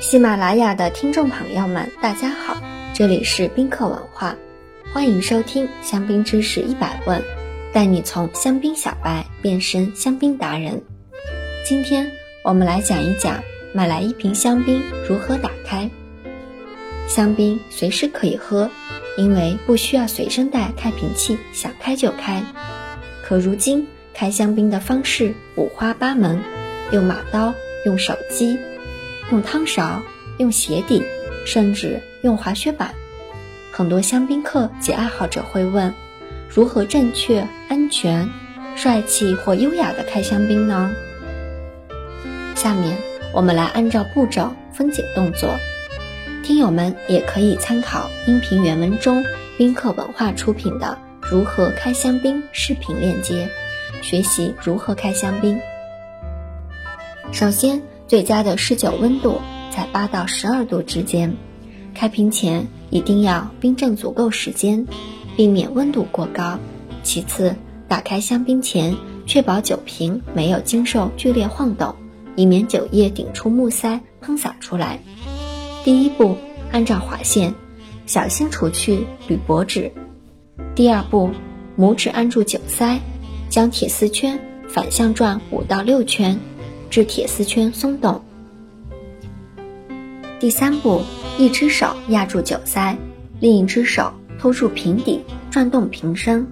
喜马拉雅的听众朋友们，大家好，这里是宾客文化，欢迎收听香槟知识一百问，带你从香槟小白变身香槟达人。今天我们来讲一讲买来一瓶香槟如何打开。香槟随时可以喝，因为不需要随身带开瓶器，想开就开。可如今开香槟的方式五花八门，用马刀，用手机。用汤勺，用鞋底，甚至用滑雪板。很多香槟客及爱好者会问：如何正确、安全、帅气或优雅的开香槟呢？下面我们来按照步骤分解动作。听友们也可以参考音频原文中宾客文化出品的《如何开香槟》视频链接，学习如何开香槟。首先。最佳的试酒温度在八到十二度之间，开瓶前一定要冰镇足够时间，避免温度过高。其次，打开香槟前确保酒瓶没有经受剧烈晃动，以免酒液顶出木塞喷洒出来。第一步，按照划线，小心除去铝箔纸。第二步，拇指按住酒塞，将铁丝圈反向转五到六圈。至铁丝圈松动。第三步，一只手压住酒塞，另一只手托住瓶底，转动瓶身。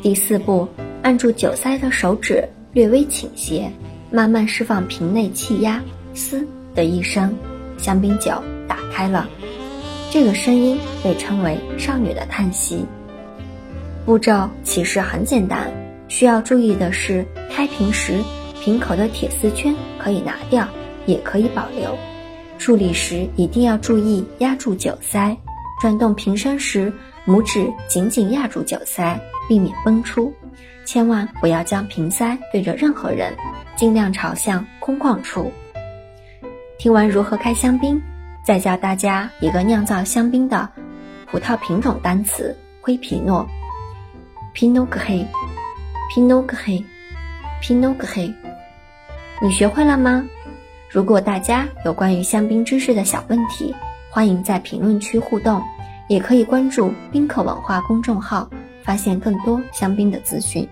第四步，按住酒塞的手指略微倾斜，慢慢释放瓶内气压，嘶的一声，香槟酒打开了。这个声音被称为少女的叹息。步骤其实很简单，需要注意的是开瓶时。瓶口的铁丝圈可以拿掉，也可以保留。处理时一定要注意压住酒塞，转动瓶身时，拇指紧紧压住酒塞，避免崩出。千万不要将瓶塞对着任何人，尽量朝向空旷处。听完如何开香槟，再教大家一个酿造香槟的葡萄品种单词：灰皮诺。（Pinot Gris） Pinocchi，Pinocchi，。你学会了吗？如果大家有关于香槟知识的小问题，欢迎在评论区互动，也可以关注宾客文化公众号，发现更多香槟的资讯。